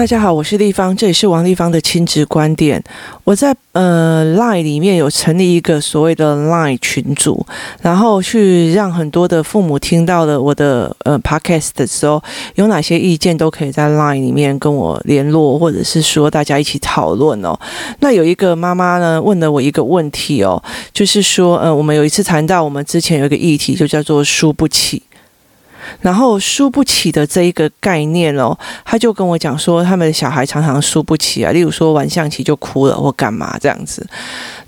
大家好，我是丽芳，这里是王立芳的亲子观点。我在呃 Line 里面有成立一个所谓的 Line 群组，然后去让很多的父母听到了我的呃 Podcast 的时候，有哪些意见都可以在 Line 里面跟我联络，或者是说大家一起讨论哦。那有一个妈妈呢问了我一个问题哦，就是说呃我们有一次谈到我们之前有一个议题，就叫做输不起。然后输不起的这一个概念哦，他就跟我讲说，他们的小孩常常输不起啊，例如说玩象棋就哭了或干嘛这样子。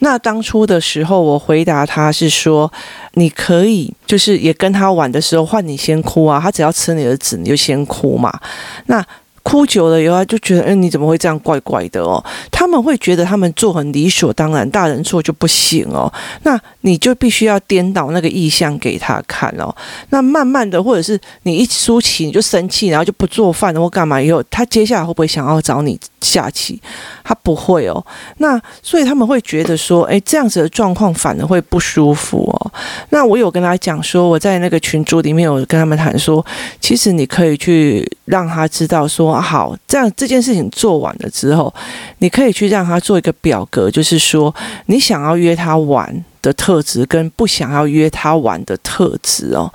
那当初的时候，我回答他是说，你可以就是也跟他玩的时候，换你先哭啊，他只要吃你的纸，你就先哭嘛。那。哭久了以后，就觉得，哎，你怎么会这样怪怪的哦？他们会觉得他们做很理所当然，大人做就不行哦。那你就必须要颠倒那个意向给他看哦。那慢慢的，或者是你一输棋你就生气，然后就不做饭或干嘛以后，他接下来会不会想要找你下棋？他不会哦。那所以他们会觉得说，哎，这样子的状况反而会不舒服哦。那我有跟他讲说，我在那个群组里面有跟他们谈说，其实你可以去让他知道说。好，这样这件事情做完了之后，你可以去让他做一个表格，就是说你想要约他玩的特质跟不想要约他玩的特质哦。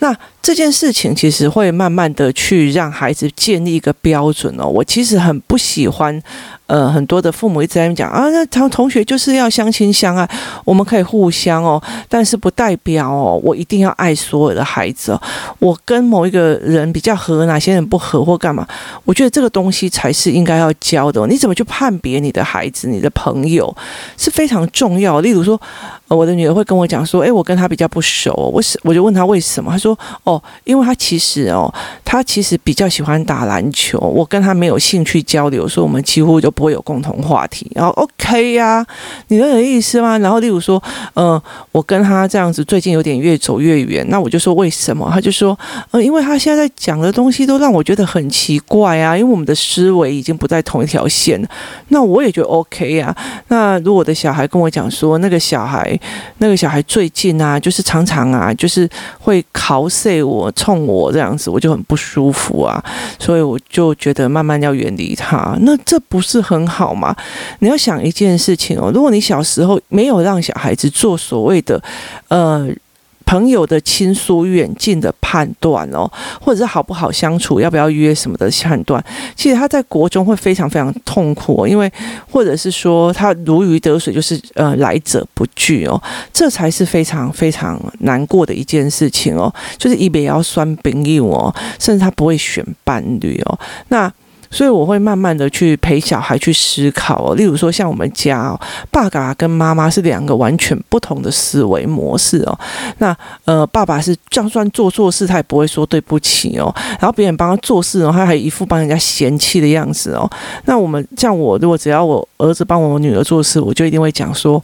那这件事情其实会慢慢的去让孩子建立一个标准哦。我其实很不喜欢。呃，很多的父母一直在讲啊，那同同学就是要相亲相爱，我们可以互相哦，但是不代表哦，我一定要爱所有的孩子哦。我跟某一个人比较合，哪些人不合或干嘛？我觉得这个东西才是应该要教的。你怎么去判别你的孩子、你的朋友是非常重要。例如说，我的女儿会跟我讲说，诶，我跟他比较不熟，我是我就问他为什么？他说，哦，因为他其实哦，他其实比较喜欢打篮球，我跟他没有兴趣交流，所以我们几乎就。不会有共同话题，然后 OK 呀，你懂我的意思吗？然后例如说，呃，我跟他这样子最近有点越走越远，那我就说为什么？他就说，呃，因为他现在在讲的东西都让我觉得很奇怪啊，因为我们的思维已经不在同一条线了。那我也觉得 OK 呀。那如果我的小孩跟我讲说，那个小孩，那个小孩最近啊，就是常常啊，就是会考我，冲我这样子，我就很不舒服啊，所以我就觉得慢慢要远离他。那这不是。很好吗？你要想一件事情哦，如果你小时候没有让小孩子做所谓的呃朋友的亲疏远近的判断哦，或者是好不好相处，要不要约什么的判断，其实他在国中会非常非常痛苦，因为或者是说他如鱼得水，就是呃来者不拒哦，这才是非常非常难过的一件事情哦，就是一边要酸朋友哦，甚至他不会选伴侣哦，那。所以我会慢慢的去陪小孩去思考哦，例如说像我们家哦，爸爸跟妈妈是两个完全不同的思维模式哦。那呃，爸爸是就算做错事，他也不会说对不起哦。然后别人帮他做事，他还一副帮人家嫌弃的样子哦。那我们像我，如果只要我儿子帮我女儿做事，我就一定会讲说。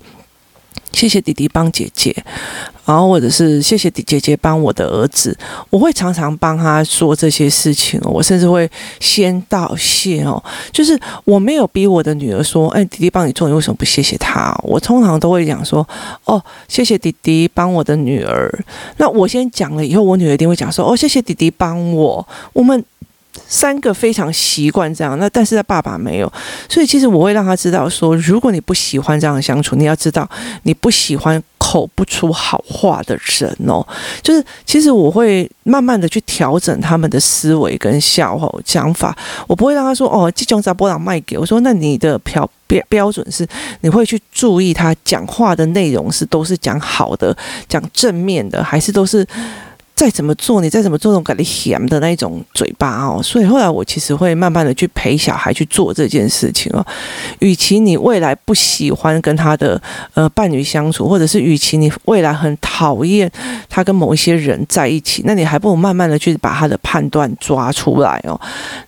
谢谢弟弟帮姐姐，然后或者是谢谢姐姐帮我的儿子，我会常常帮他说这些事情，我甚至会先道谢哦。就是我没有逼我的女儿说，哎，弟弟帮你做，你为什么不谢谢他？我通常都会讲说，哦，谢谢弟弟帮我的女儿。那我先讲了以后，我女儿一定会讲说，哦，谢谢弟弟帮我。我们。三个非常习惯这样，那但是他爸爸没有，所以其实我会让他知道说，如果你不喜欢这样的相处，你要知道你不喜欢口不出好话的人哦。就是其实我会慢慢的去调整他们的思维跟笑话讲法，我不会让他说哦，这种杂波浪卖给我说，那你的标标标准是你会去注意他讲话的内容是都是讲好的，讲正面的，还是都是。再怎么做，你再怎么做，那种感觉咸的那种嘴巴哦，所以后来我其实会慢慢的去陪小孩去做这件事情哦。与其你未来不喜欢跟他的呃伴侣相处，或者是与其你未来很讨厌他跟某一些人在一起，那你还不如慢慢的去把他的判断抓出来哦。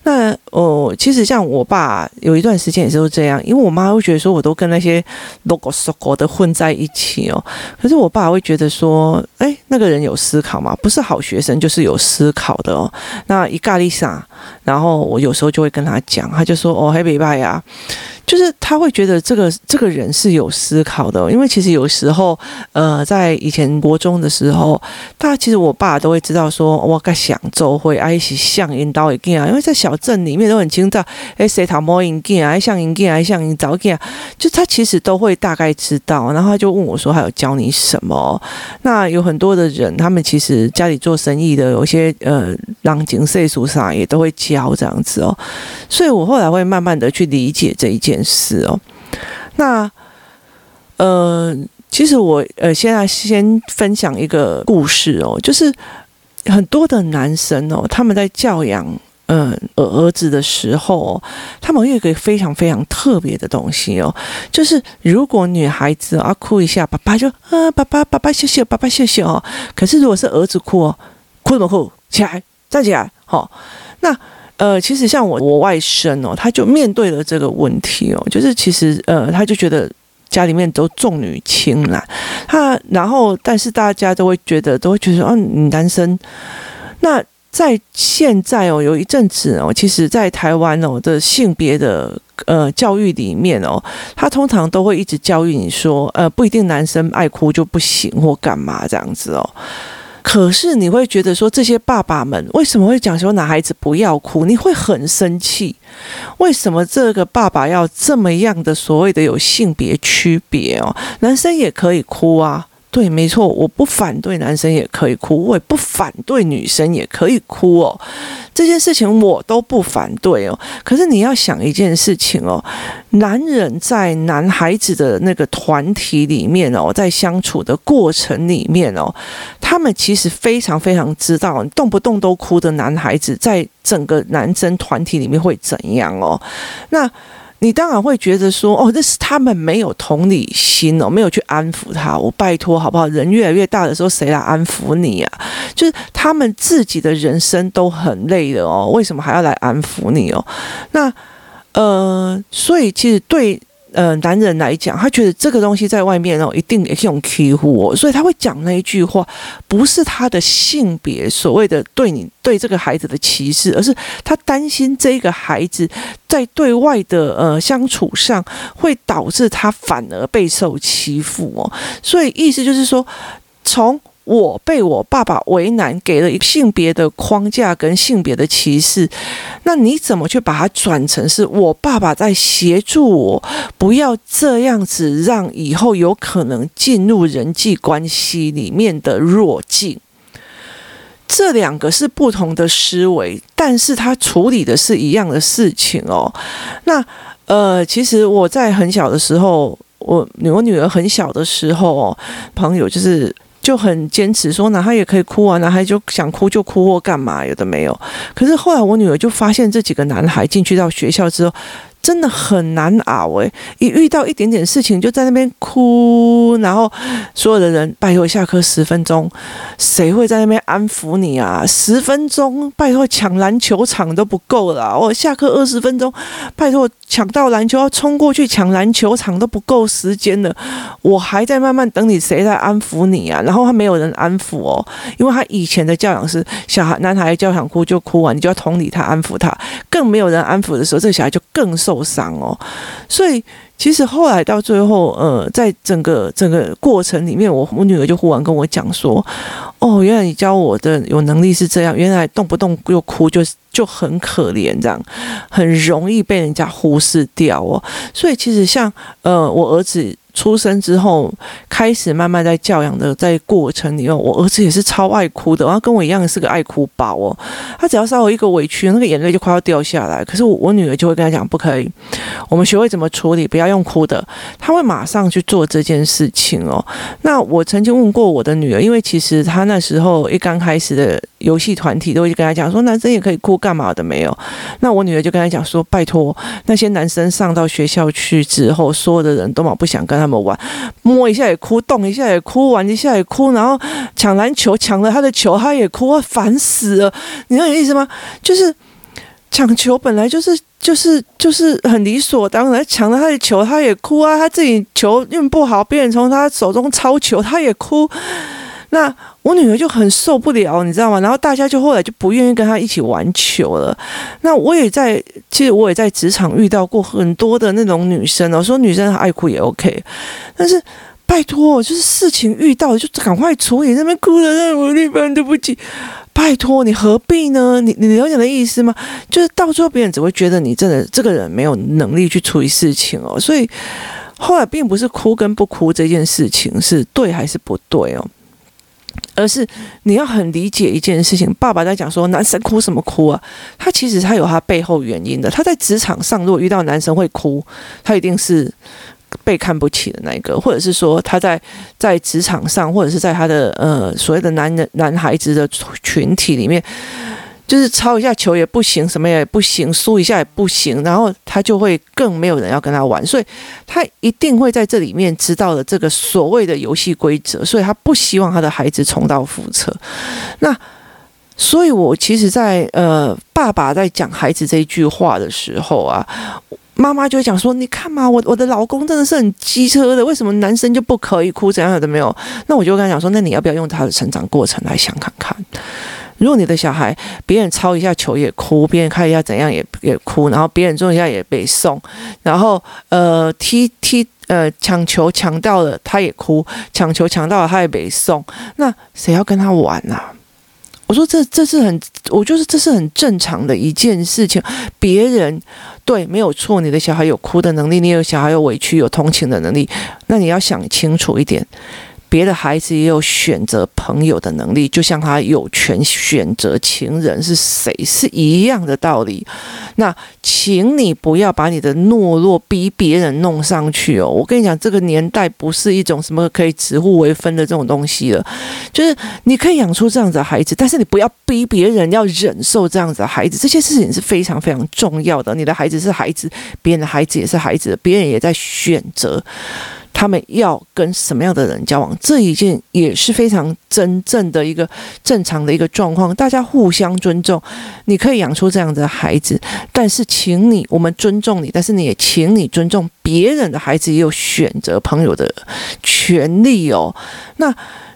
那哦，其实像我爸有一段时间也是这样，因为我妈会觉得说我都跟那些 logo logo 的混在一起哦，可是我爸会觉得说，哎，那个人有思考吗？不是。是好学生，就是有思考的哦。那一咖喱啥，然后我有时候就会跟他讲，他就说：“哦，黑北拜呀。”就是他会觉得这个这个人是有思考的，因为其实有时候，呃，在以前国中的时候，大家其实我爸都会知道说，我该想做会爱是像引导一件啊，因为在小镇里面都很清楚，哎，谁讨摸引件啊，像引件啊，像引早件，就他其实都会大概知道，然后他就问我说，还有教你什么？那有很多的人，他们其实家里做生意的，有些呃，让景岁数上也都会教这样子哦，所以我后来会慢慢的去理解这一件事哦。那呃，其实我呃现在先分享一个故事哦，就是很多的男生哦，他们在教养嗯儿儿子的时候，他们有一个非常非常特别的东西哦，就是如果女孩子啊哭一下，爸爸就啊爸爸爸爸谢谢爸爸谢谢哦，可是如果是儿子哭哦，哭什么哭？起来站起来，好、哦，那。呃，其实像我我外甥哦，他就面对了这个问题哦，就是其实呃，他就觉得家里面都重女轻男，他然后但是大家都会觉得都会觉得说，啊，你男生。那在现在哦，有一阵子哦，其实，在台湾哦的性别的呃教育里面哦，他通常都会一直教育你说，呃，不一定男生爱哭就不行或干嘛这样子哦。可是你会觉得说，这些爸爸们为什么会讲说男孩子不要哭？你会很生气，为什么这个爸爸要这么样的所谓的有性别区别哦？男生也可以哭啊。对，没错，我不反对男生也可以哭，我也不反对女生也可以哭哦。这件事情我都不反对哦。可是你要想一件事情哦，男人在男孩子的那个团体里面哦，在相处的过程里面哦，他们其实非常非常知道，动不动都哭的男孩子，在整个男生团体里面会怎样哦。那。你当然会觉得说，哦，那是他们没有同理心哦，没有去安抚他。我拜托好不好？人越来越大的时候，谁来安抚你啊？就是他们自己的人生都很累的哦，为什么还要来安抚你哦？那呃，所以其实对。呃，男人来讲，他觉得这个东西在外面哦，一定也是用欺负我，所以他会讲那一句话，不是他的性别所谓的对你对这个孩子的歧视，而是他担心这个孩子在对外的呃相处上会导致他反而备受欺负哦，所以意思就是说从。我被我爸爸为难，给了一性别的框架跟性别的歧视，那你怎么去把它转成是我爸爸在协助我，不要这样子，让以后有可能进入人际关系里面的弱境？这两个是不同的思维，但是他处理的是一样的事情哦。那呃，其实我在很小的时候，我我女儿很小的时候，朋友就是。就很坚持说，男孩也可以哭啊，男孩就想哭就哭或干嘛，有的没有。可是后来我女儿就发现，这几个男孩进去到学校之后。真的很难熬诶，一遇到一点点事情就在那边哭，然后所有的人拜托下课十分钟，谁会在那边安抚你啊？十分钟拜托抢篮球场都不够了，我下课二十分钟，拜托抢到篮球要冲过去抢篮球场都不够时间了，我还在慢慢等你，谁来安抚你啊？然后他没有人安抚哦，因为他以前的教养是小孩男孩叫想哭就哭完，你就要同理他安抚他，更没有人安抚的时候，这小孩就更受。伤哦，所以其实后来到最后，呃，在整个整个过程里面，我我女儿就忽然跟我讲说：“哦，原来你教我的有能力是这样，原来动不动又哭就就很可怜，这样很容易被人家忽视掉哦。”所以其实像呃，我儿子。出生之后，开始慢慢在教养的在过程里面，我儿子也是超爱哭的，然后跟我一样是个爱哭宝哦。他只要稍微一个委屈，那个眼泪就快要掉下来。可是我女儿就会跟他讲，不可以，我们学会怎么处理，不要用哭的。他会马上去做这件事情哦。那我曾经问过我的女儿，因为其实她那时候一刚开始的游戏团体都会跟他讲说，男生也可以哭，干嘛的没有。那我女儿就跟他讲说，拜托那些男生上到学校去之后，所有的人都嘛不想跟他。那么玩，摸一下也哭，动一下也哭，玩一下也哭，然后抢篮球抢了他的球，他也哭，烦死了。你知道有意思吗？就是抢球本来就是就是就是很理所当然，抢了他的球他也哭啊，他自己球运不好，别人从他手中抄球他也哭。那我女儿就很受不了，你知道吗？然后大家就后来就不愿意跟她一起玩球了。那我也在其实我也在职场遇到过很多的那种女生哦，说女生爱哭也 OK，但是拜托，就是事情遇到就赶快处理，那边哭的那种地方，对不起，拜托你何必呢？你你了解的意思吗？就是到最后别人只会觉得你真的这个人没有能力去处理事情哦，所以后来并不是哭跟不哭这件事情是对还是不对哦。而是你要很理解一件事情，爸爸在讲说男生哭什么哭啊？他其实他有他背后原因的。他在职场上如果遇到男生会哭，他一定是被看不起的那一个，或者是说他在在职场上，或者是在他的呃所谓的男人男孩子的群体里面。就是抄一下球也不行，什么也不行，输一下也不行，然后他就会更没有人要跟他玩，所以他一定会在这里面知道了这个所谓的游戏规则，所以他不希望他的孩子重蹈覆辙。那所以，我其实在，呃，爸爸在讲孩子这一句话的时候啊，妈妈就会讲说：“你看嘛，我我的老公真的是很机车的，为什么男生就不可以哭？怎样的没有？”那我就跟他讲说：“那你要不要用他的成长过程来想看看？”如果你的小孩别人抄一下球也哭，别人看一下怎样也也哭，然后别人做一下也被送，然后呃踢踢呃抢球抢到了他也哭，抢球抢到了他也被送，那谁要跟他玩啊？我说这这是很，我就是这是很正常的一件事情。别人对没有错，你的小孩有哭的能力，你有小孩有委屈有同情的能力，那你要想清楚一点。别的孩子也有选择朋友的能力，就像他有权选择情人是谁是一样的道理。那请你不要把你的懦弱逼别人弄上去哦！我跟你讲，这个年代不是一种什么可以指互为分的这种东西了。就是你可以养出这样子的孩子，但是你不要逼别人要忍受这样子的孩子。这些事情是非常非常重要的。你的孩子是孩子，别人的孩子也是孩子，别人也在选择。他们要跟什么样的人交往，这一件也是非常真正的一个正常的一个状况。大家互相尊重，你可以养出这样的孩子，但是请你，我们尊重你，但是你也请你尊重别人的孩子也有选择朋友的权利哦。那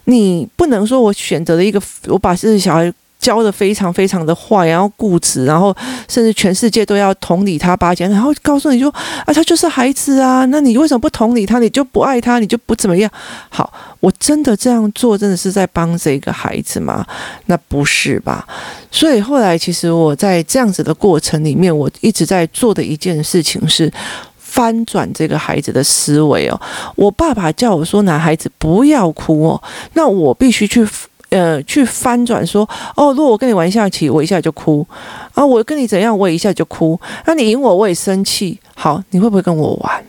你不能说我选择了一个，我把这个小孩。教的非常非常的坏，然后固执，然后甚至全世界都要同理他八千，然后告诉你说啊，他就是孩子啊，那你为什么不同理他？你就不爱他？你就不怎么样？好，我真的这样做，真的是在帮这个孩子吗？那不是吧？所以后来，其实我在这样子的过程里面，我一直在做的一件事情是翻转这个孩子的思维哦。我爸爸叫我说，男孩子不要哭哦，那我必须去。呃，去翻转说，哦，如果我跟你玩下棋，我一下就哭啊，我跟你怎样，我也一下就哭。那你赢我，我也生气。好，你会不会跟我玩？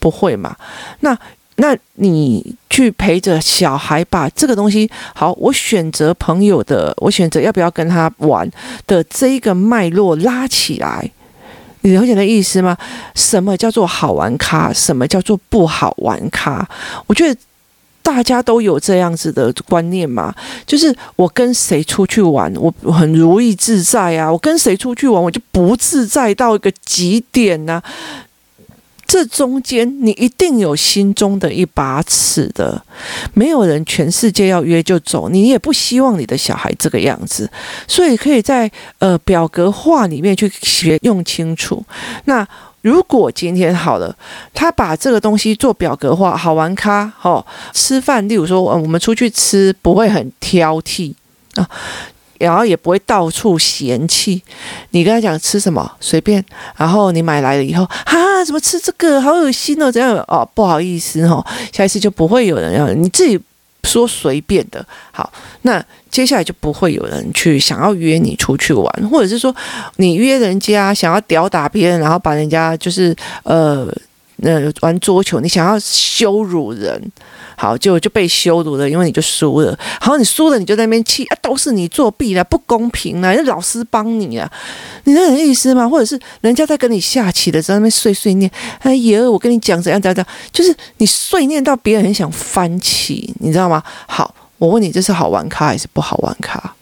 不会嘛？那那你去陪着小孩把这个东西，好，我选择朋友的，我选择要不要跟他玩的这一个脉络拉起来，你了解的意思吗？什么叫做好玩咖？什么叫做不好玩咖？我觉得。大家都有这样子的观念嘛？就是我跟谁出去玩，我很如意自在啊；我跟谁出去玩，我就不自在到一个极点呢、这中间你一定有心中的一把尺的。没有人全世界要约就走，你也不希望你的小孩这个样子，所以可以在呃表格化里面去学用清楚。那。如果今天好了，他把这个东西做表格化，好玩咖哦，吃饭，例如说，嗯我们出去吃不会很挑剔啊，然后也不会到处嫌弃。你跟他讲吃什么随便，然后你买来了以后，啊，怎么吃这个好恶心哦，这样哦，不好意思哦，下一次就不会有人要你自己。说随便的，好，那接下来就不会有人去想要约你出去玩，或者是说你约人家想要吊打别人，然后把人家就是呃呃玩桌球，你想要羞辱人。好，就就被羞辱了，因为你就输了。好，你输了，你就在那边气啊，都是你作弊了，不公平了，人老师帮你啊，你那有意思吗？或者是人家在跟你下棋的，在那边碎碎念，哎呀，我跟你讲怎样怎样怎样，就是你碎念到别人很想翻起，你知道吗？好，我问你，这是好玩咖还是不好玩咖？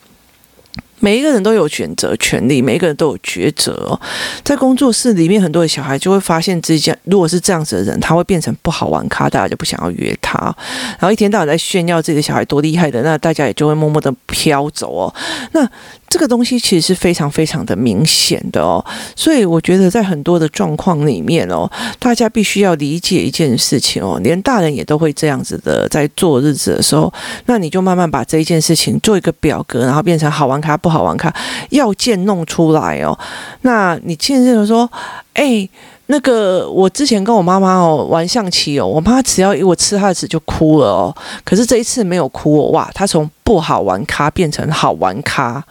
每一个人都有选择权利，每一个人都有抉择。在工作室里面，很多的小孩就会发现自己，如果是这样子的人，他会变成不好玩咖，大家就不想要约他。然后一天到晚在炫耀自己的小孩多厉害的，那大家也就会默默的飘走哦。那这个东西其实是非常非常的明显的哦，所以我觉得在很多的状况里面哦，大家必须要理解一件事情哦，连大人也都会这样子的在做日子的时候，那你就慢慢把这一件事情做一个表格，然后变成好玩卡不好玩卡要件弄出来哦。那你现在就说，哎，那个我之前跟我妈妈哦玩象棋哦，我妈只要我吃她的纸就哭了哦，可是这一次没有哭哦，哇，她从不好玩咖变成好玩咖。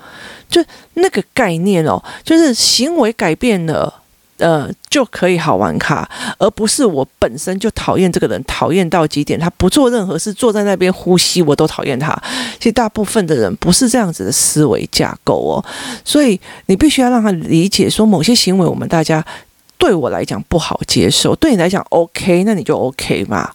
就那个概念哦，就是行为改变了，呃，就可以好玩卡，而不是我本身就讨厌这个人，讨厌到极点，他不做任何事，坐在那边呼吸，我都讨厌他。其实大部分的人不是这样子的思维架构哦，所以你必须要让他理解，说某些行为我们大家。对我来讲不好接受，对你来讲 OK，那你就 OK 嘛，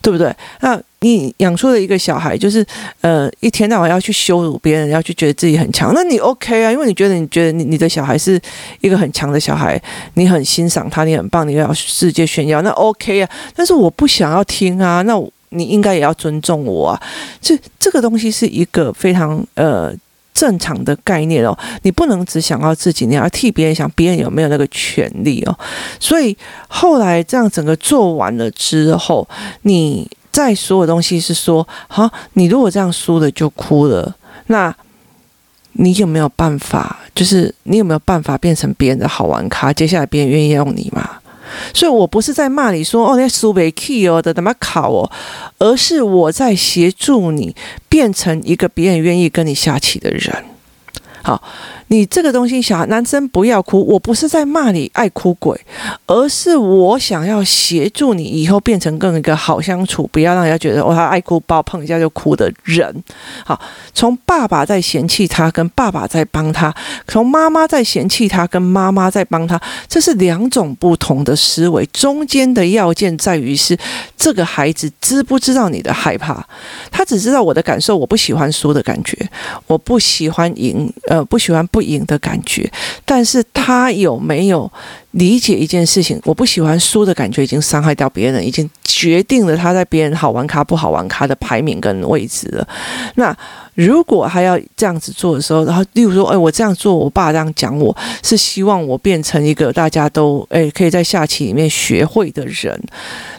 对不对？那你养出了一个小孩，就是呃，一天到晚要去羞辱别人，要去觉得自己很强，那你 OK 啊？因为你觉得你觉得你你的小孩是一个很强的小孩，你很欣赏他，你很棒，你要世界炫耀，那 OK 啊。但是我不想要听啊，那你应该也要尊重我啊。这这个东西是一个非常呃。正常的概念哦，你不能只想要自己，你要替别人想，别人有没有那个权利哦？所以后来这样整个做完了之后，你在所有东西是说，好，你如果这样输了就哭了，那你有没有办法？就是你有没有办法变成别人的好玩咖？接下来别人愿意用你吗？所以我不是在骂你说哦，那苏北 key 哦的怎么考哦，而是我在协助你变成一个别人愿意跟你下棋的人。好。你这个东西，小男生不要哭。我不是在骂你爱哭鬼，而是我想要协助你以后变成更一个好相处，不要让人家觉得哦，他爱哭包碰一下就哭的人。好，从爸爸在嫌弃他，跟爸爸在帮他；从妈妈在嫌弃他，跟妈妈在帮他，这是两种不同的思维。中间的要件在于是这个孩子知不知道你的害怕？他只知道我的感受，我不喜欢输的感觉，我不喜欢赢，呃，不喜欢不。赢的感觉，但是他有没有理解一件事情？我不喜欢输的感觉，已经伤害到别人，已经决定了他在别人好玩咖不好玩咖的排名跟位置了。那如果还要这样子做的时候，然后例如说，哎，我这样做，我爸这样讲，我是希望我变成一个大家都哎可以在下棋里面学会的人，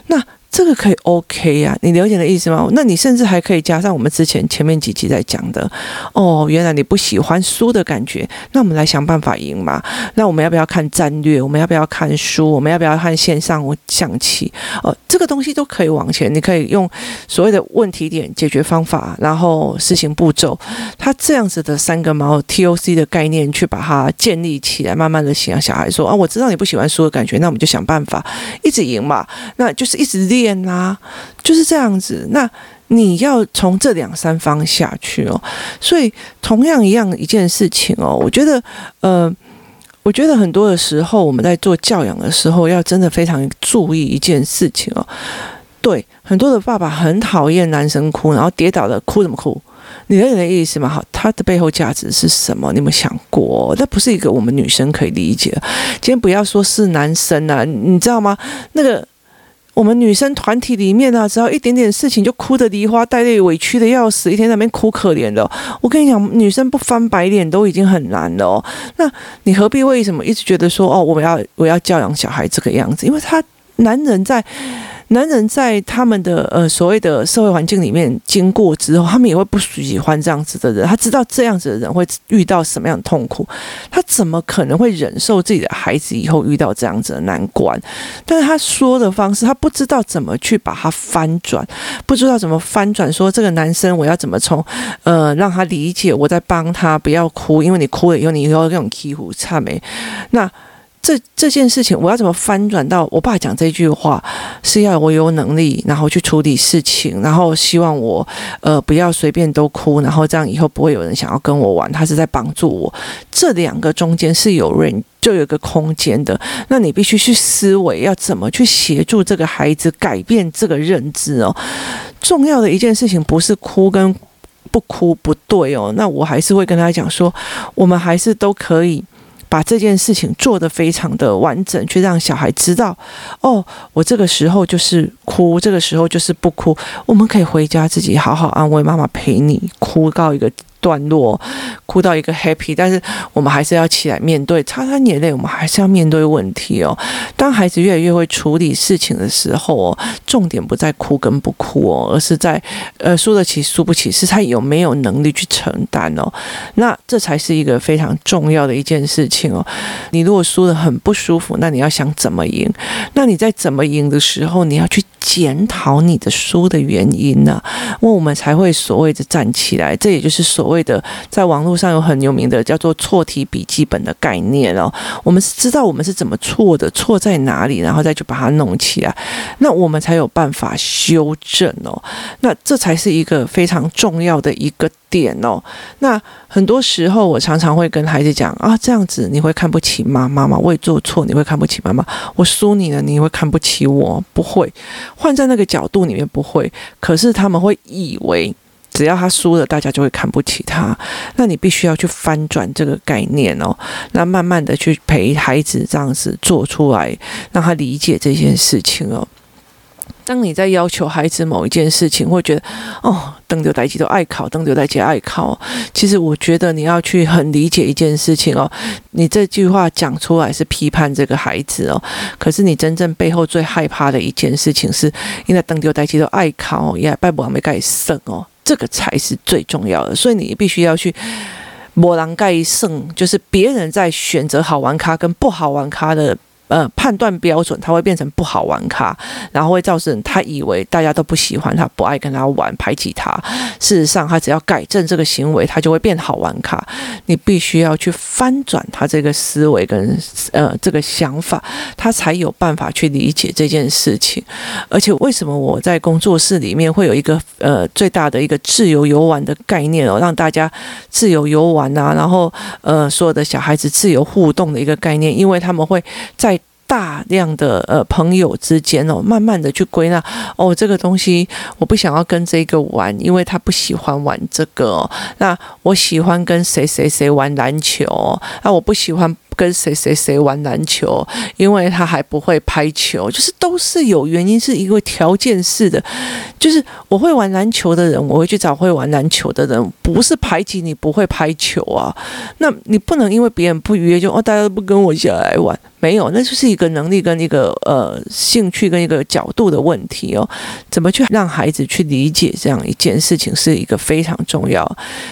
那。这个可以 OK 呀、啊，你了解的意思吗？那你甚至还可以加上我们之前前面几集在讲的哦，原来你不喜欢输的感觉，那我们来想办法赢嘛。那我们要不要看战略？我们要不要看书？我们要不要看线上象棋？哦，这个东西都可以往前，你可以用所谓的问题点解决方法，然后实行步骤，它这样子的三个毛 TOC 的概念去把它建立起来，慢慢的想小孩说啊，我知道你不喜欢输的感觉，那我们就想办法一直赢嘛，那就是一直练。变啦，就是这样子。那你要从这两三方下去哦。所以同样一样一件事情哦，我觉得，呃，我觉得很多的时候我们在做教养的时候，要真的非常注意一件事情哦。对，很多的爸爸很讨厌男生哭，然后跌倒了哭什么哭？你有点意思吗？好，他的背后价值是什么？你有没有想过？那不是一个我们女生可以理解。今天不要说是男生啊，你知道吗？那个。我们女生团体里面啊，只要一点点事情就哭的梨花带泪，委屈的要死，一天在那边哭可怜的。我跟你讲，女生不翻白脸都已经很难了哦。那你何必为什么一直觉得说哦，我要我要教养小孩这个样子？因为他男人在。男人在他们的呃所谓的社会环境里面经过之后，他们也会不喜欢这样子的人。他知道这样子的人会遇到什么样的痛苦，他怎么可能会忍受自己的孩子以后遇到这样子的难关？但是他说的方式，他不知道怎么去把它翻转，不知道怎么翻转。说这个男生，我要怎么从呃让他理解我在帮他，不要哭，因为你哭了以后，你以后那种欺负差没那。这这件事情，我要怎么翻转到我爸讲这句话，是要我有能力，然后去处理事情，然后希望我呃不要随便都哭，然后这样以后不会有人想要跟我玩。他是在帮助我，这两个中间是有人就有个空间的。那你必须去思维，要怎么去协助这个孩子改变这个认知哦。重要的一件事情不是哭跟不哭不对哦。那我还是会跟他讲说，我们还是都可以。把这件事情做得非常的完整，去让小孩知道，哦，我这个时候就是哭，这个时候就是不哭。我们可以回家自己好好安慰妈妈，陪你哭到一个段落，哭到一个 happy，但是我们还是要起来面对，擦擦眼泪，我们还是要面对问题哦。当孩子越来越会处理事情的时候哦，重点不在哭跟不哭哦，而是在呃输得起输不起，是他有没有能力去承担哦。那这才是一个非常重要的一件事情哦。你如果输得很不舒服，那你要想怎么赢？那你在怎么赢的时候，你要去检讨你的输的原因呢？那我们才会所谓的站起来。这也就是所谓的在网络上有很有名的叫做错题笔记本的概念哦。我们是知道我们是怎么错的，错在哪里，然后再去把它弄起来，那我们才有办法修正哦。那这才是一个非常重要的一个点哦。那很多时候我常常会跟孩子讲啊，这样子你会看不起妈妈吗？我也做错，你会看不起妈妈？我输你了，你会看不起我？不会，换在那个角度里面不会。可是他们会以为。只要他输了，大家就会看不起他。那你必须要去翻转这个概念哦。那慢慢的去陪孩子这样子做出来，让他理解这件事情哦。当你在要求孩子某一件事情，会觉得哦，等留代志都爱考，等留代志爱考。其实我觉得你要去很理解一件事情哦。你这句话讲出来是批判这个孩子哦，可是你真正背后最害怕的一件事情是，因为等留代志都爱考，也拜不完没盖胜哦。这个才是最重要的，所以你必须要去磨狼盖胜，就是别人在选择好玩咖跟不好玩咖的。呃，判断标准，他会变成不好玩咖，然后会造成他以为大家都不喜欢他，不爱跟他玩，排挤他。事实上，他只要改正这个行为，他就会变好玩咖。你必须要去翻转他这个思维跟呃这个想法，他才有办法去理解这件事情。而且，为什么我在工作室里面会有一个呃最大的一个自由游玩的概念哦，让大家自由游玩啊，然后呃所有的小孩子自由互动的一个概念，因为他们会在。大量的呃朋友之间哦，慢慢的去归纳哦，这个东西我不想要跟这个玩，因为他不喜欢玩这个。那我喜欢跟谁谁谁玩篮球，那我不喜欢。跟谁谁谁玩篮球，因为他还不会拍球，就是都是有原因，是一个条件式的。就是我会玩篮球的人，我会去找会玩篮球的人，不是排挤你不会拍球啊。那你不能因为别人不约就哦，大家都不跟我一起来玩，没有，那就是一个能力跟一个呃兴趣跟一个角度的问题哦。怎么去让孩子去理解这样一件事情，是一个非常重要。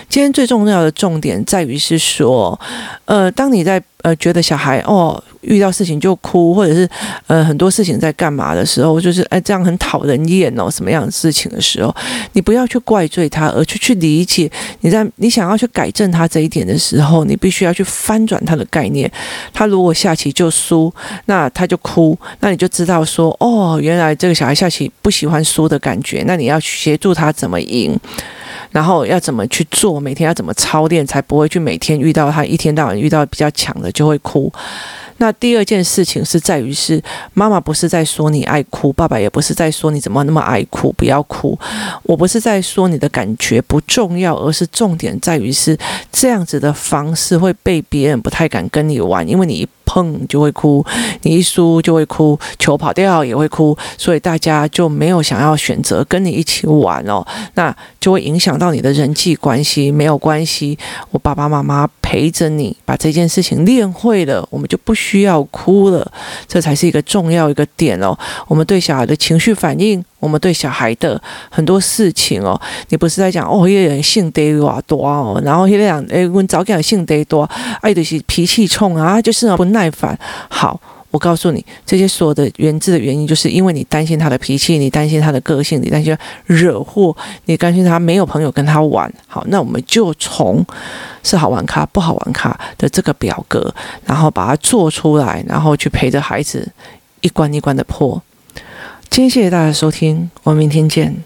今天最重要的重点在于是说，呃，当你在。呃，觉得小孩哦，遇到事情就哭，或者是呃很多事情在干嘛的时候，就是哎这样很讨人厌哦，什么样的事情的时候，你不要去怪罪他，而去去理解。你在你想要去改正他这一点的时候，你必须要去翻转他的概念。他如果下棋就输，那他就哭，那你就知道说哦，原来这个小孩下棋不喜欢输的感觉，那你要协助他怎么赢。然后要怎么去做？每天要怎么操练，才不会去每天遇到他一天到晚遇到比较强的就会哭。那第二件事情是在于是妈妈不是在说你爱哭，爸爸也不是在说你怎么那么爱哭，不要哭。我不是在说你的感觉不重要，而是重点在于是这样子的方式会被别人不太敢跟你玩，因为你一。碰就会哭，你一输就会哭，球跑掉也会哭，所以大家就没有想要选择跟你一起玩哦，那就会影响到你的人际关系。没有关系，我爸爸妈妈陪着你把这件事情练会了，我们就不需需要哭了，这才是一个重要一个点哦。我们对小孩的情绪反应。我们对小孩的很多事情哦，你不是在讲哦，一个人性得多多哦，然后一个人诶，我早讲性得多，爱的是脾气冲啊，就是不耐烦。好，我告诉你，这些所有的源自的原因，就是因为你担心他的脾气，你担心他的个性，你担心惹祸，你担心他没有朋友跟他玩。好，那我们就从是好玩卡不好玩卡的这个表格，然后把它做出来，然后去陪着孩子一关一关的破。今天谢谢大家收听，我们明天见。